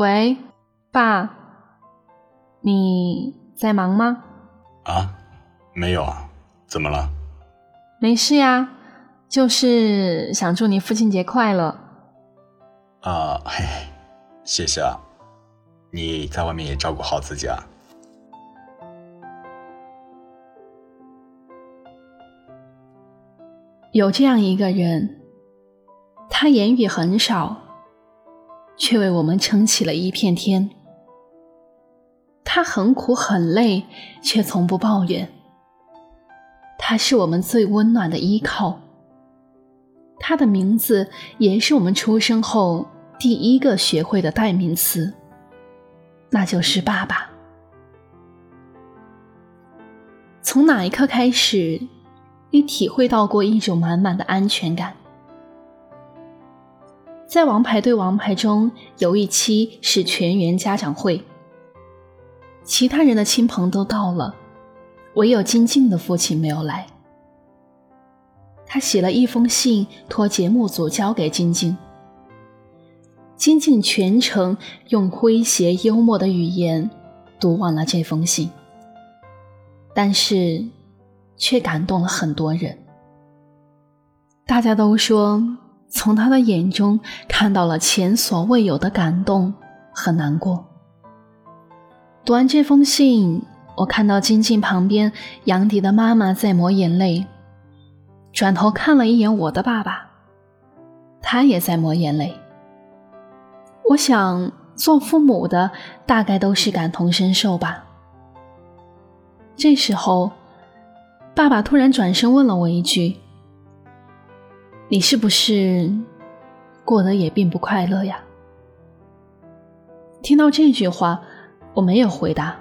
喂，爸，你在忙吗？啊，没有啊，怎么了？没事呀，就是想祝你父亲节快乐。啊，嘿，谢谢啊，你在外面也照顾好自己啊。有这样一个人，他言语很少，却为我们撑起了一片天。他很苦很累，却从不抱怨。他是我们最温暖的依靠。他的名字也是我们出生后第一个学会的代名词，那就是爸爸。从哪一刻开始？你体会到过一种满满的安全感。在《王牌对王牌》中有一期是全员家长会，其他人的亲朋都到了，唯有金靖的父亲没有来。他写了一封信，托节目组交给金靖。金靖全程用诙谐幽默的语言读完了这封信，但是。却感动了很多人。大家都说，从他的眼中看到了前所未有的感动和难过。读完这封信，我看到金靖旁边杨迪的妈妈在抹眼泪，转头看了一眼我的爸爸，他也在抹眼泪。我想，做父母的大概都是感同身受吧。这时候。爸爸突然转身问了我一句：“你是不是过得也并不快乐呀？”听到这句话，我没有回答，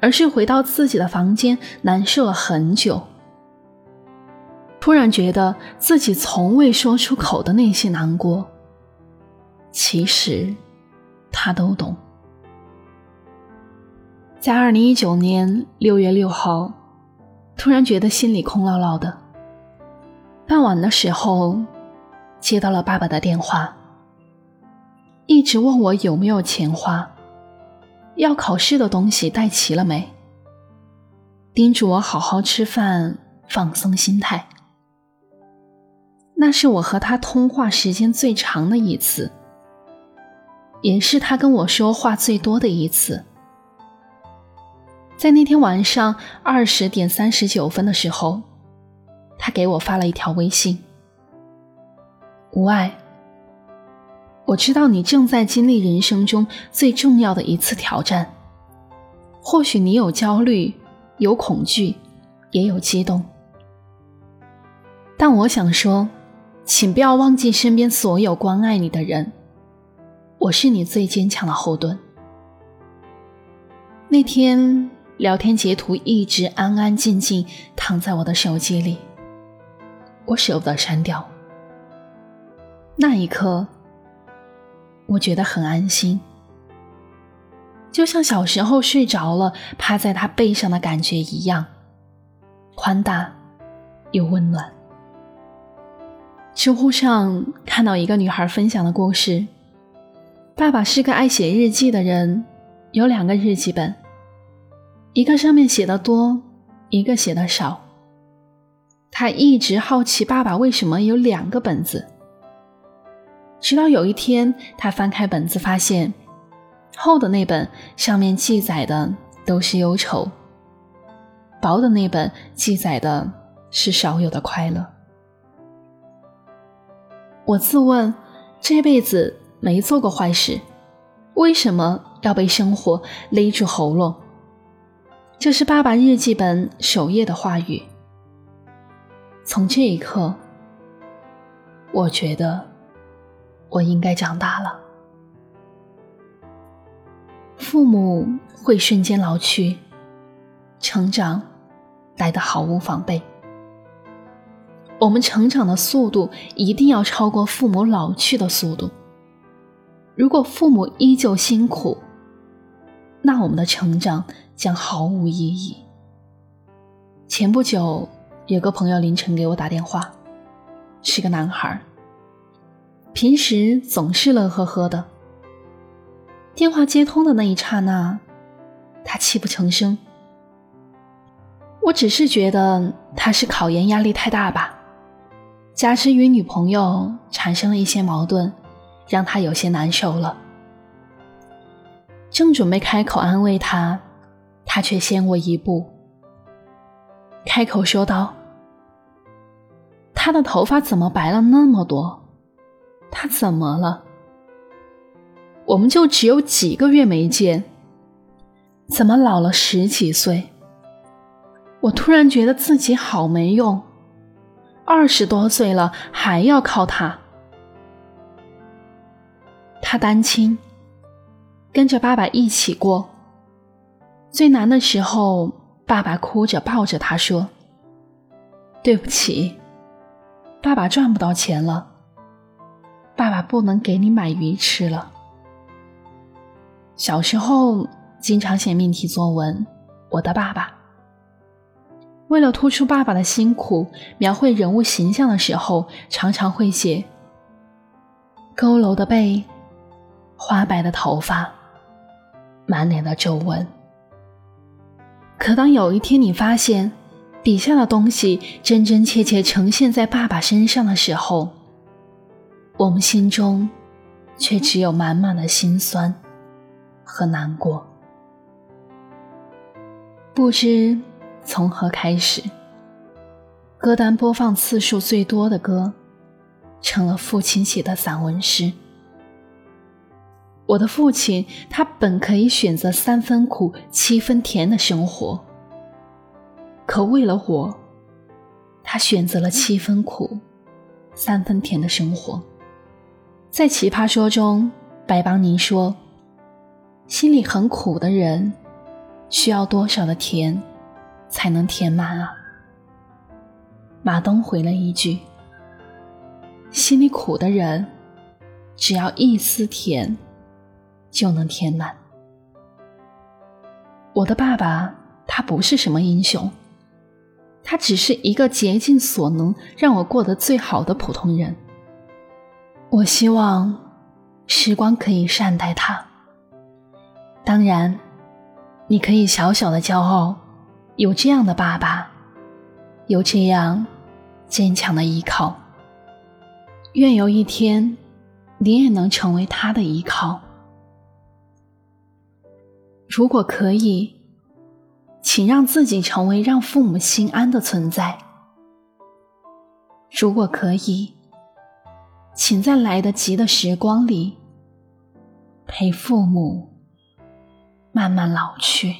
而是回到自己的房间，难受了很久。突然觉得自己从未说出口的那些难过，其实他都懂。在二零一九年六月六号。突然觉得心里空落落的。傍晚的时候，接到了爸爸的电话，一直问我有没有钱花，要考试的东西带齐了没，叮嘱我好好吃饭，放松心态。那是我和他通话时间最长的一次，也是他跟我说话最多的一次。在那天晚上二十点三十九分的时候，他给我发了一条微信：“无爱，我知道你正在经历人生中最重要的一次挑战，或许你有焦虑，有恐惧，也有激动，但我想说，请不要忘记身边所有关爱你的人，我是你最坚强的后盾。”那天。聊天截图一直安安静静躺在我的手机里，我舍不得删掉。那一刻，我觉得很安心，就像小时候睡着了趴在他背上的感觉一样，宽大又温暖。知乎上看到一个女孩分享的故事：爸爸是个爱写日记的人，有两个日记本。一个上面写的多，一个写的少。他一直好奇爸爸为什么有两个本子。直到有一天，他翻开本子，发现厚的那本上面记载的都是忧愁，薄的那本记载的是少有的快乐。我自问，这辈子没做过坏事，为什么要被生活勒住喉咙？这是爸爸日记本首页的话语。从这一刻，我觉得我应该长大了。父母会瞬间老去，成长来得毫无防备。我们成长的速度一定要超过父母老去的速度。如果父母依旧辛苦，那我们的成长。将毫无意义。前不久，有个朋友凌晨给我打电话，是个男孩，平时总是乐呵呵的，电话接通的那一刹那，他泣不成声。我只是觉得他是考研压力太大吧，加之与女朋友产生了一些矛盾，让他有些难受了。正准备开口安慰他，他却先我一步，开口说道：“他的头发怎么白了那么多？他怎么了？我们就只有几个月没见，怎么老了十几岁？”我突然觉得自己好没用，二十多岁了还要靠他。他单亲，跟着爸爸一起过。最难的时候，爸爸哭着抱着他说：“对不起，爸爸赚不到钱了，爸爸不能给你买鱼吃了。”小时候经常写命题作文，我的爸爸。为了突出爸爸的辛苦，描绘人物形象的时候，常常会写佝偻的背、花白的头发、满脸的皱纹。可当有一天你发现底下的东西真真切切呈现在爸爸身上的时候，我们心中却只有满满的心酸和难过。不知。从何开始？歌单播放次数最多的歌，成了父亲写的散文诗。我的父亲，他本可以选择三分苦七分甜的生活，可为了我，他选择了七分苦三分甜的生活。在《奇葩说》中，白邦宁说：“心里很苦的人，需要多少的甜？”才能填满啊！马东回了一句：“心里苦的人，只要一丝甜，就能填满。”我的爸爸，他不是什么英雄，他只是一个竭尽所能让我过得最好的普通人。我希望时光可以善待他。当然，你可以小小的骄傲。有这样的爸爸，有这样坚强的依靠。愿有一天，你也能成为他的依靠。如果可以，请让自己成为让父母心安的存在。如果可以，请在来得及的时光里，陪父母慢慢老去。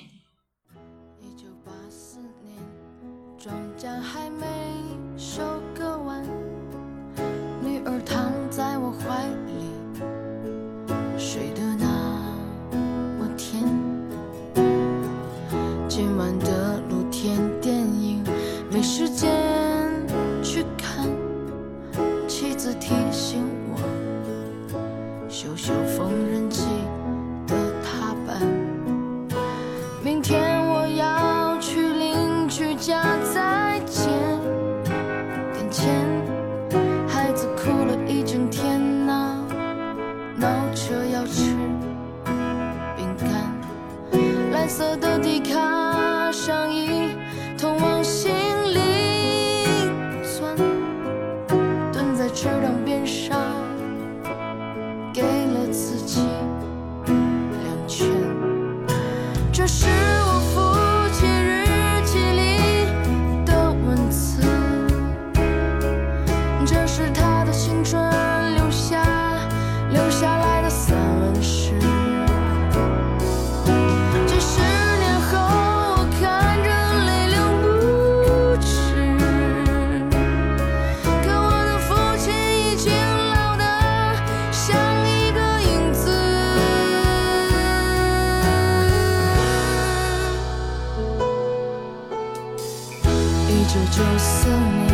一九九四年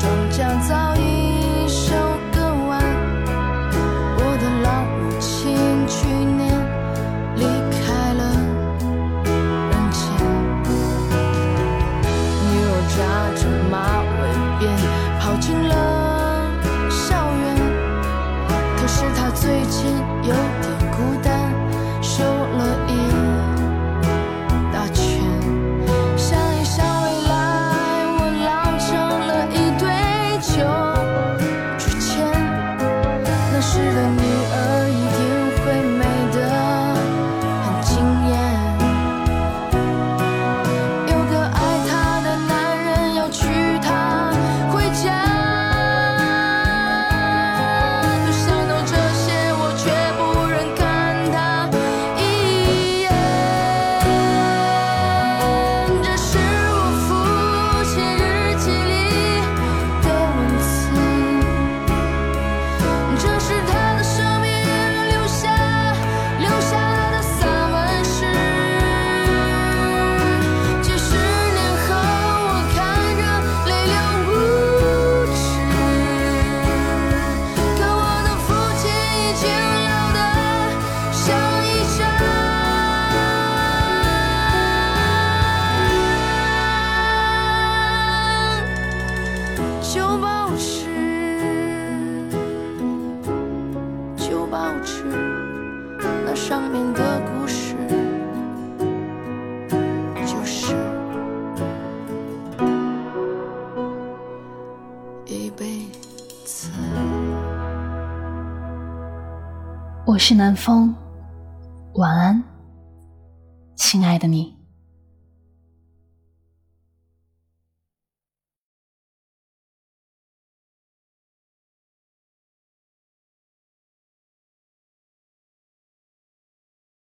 庄稼早已收割完我的老母亲去年离开了人间女儿扎着马尾辫跑进了校园可是她最近有点我是南风，晚安，亲爱的你。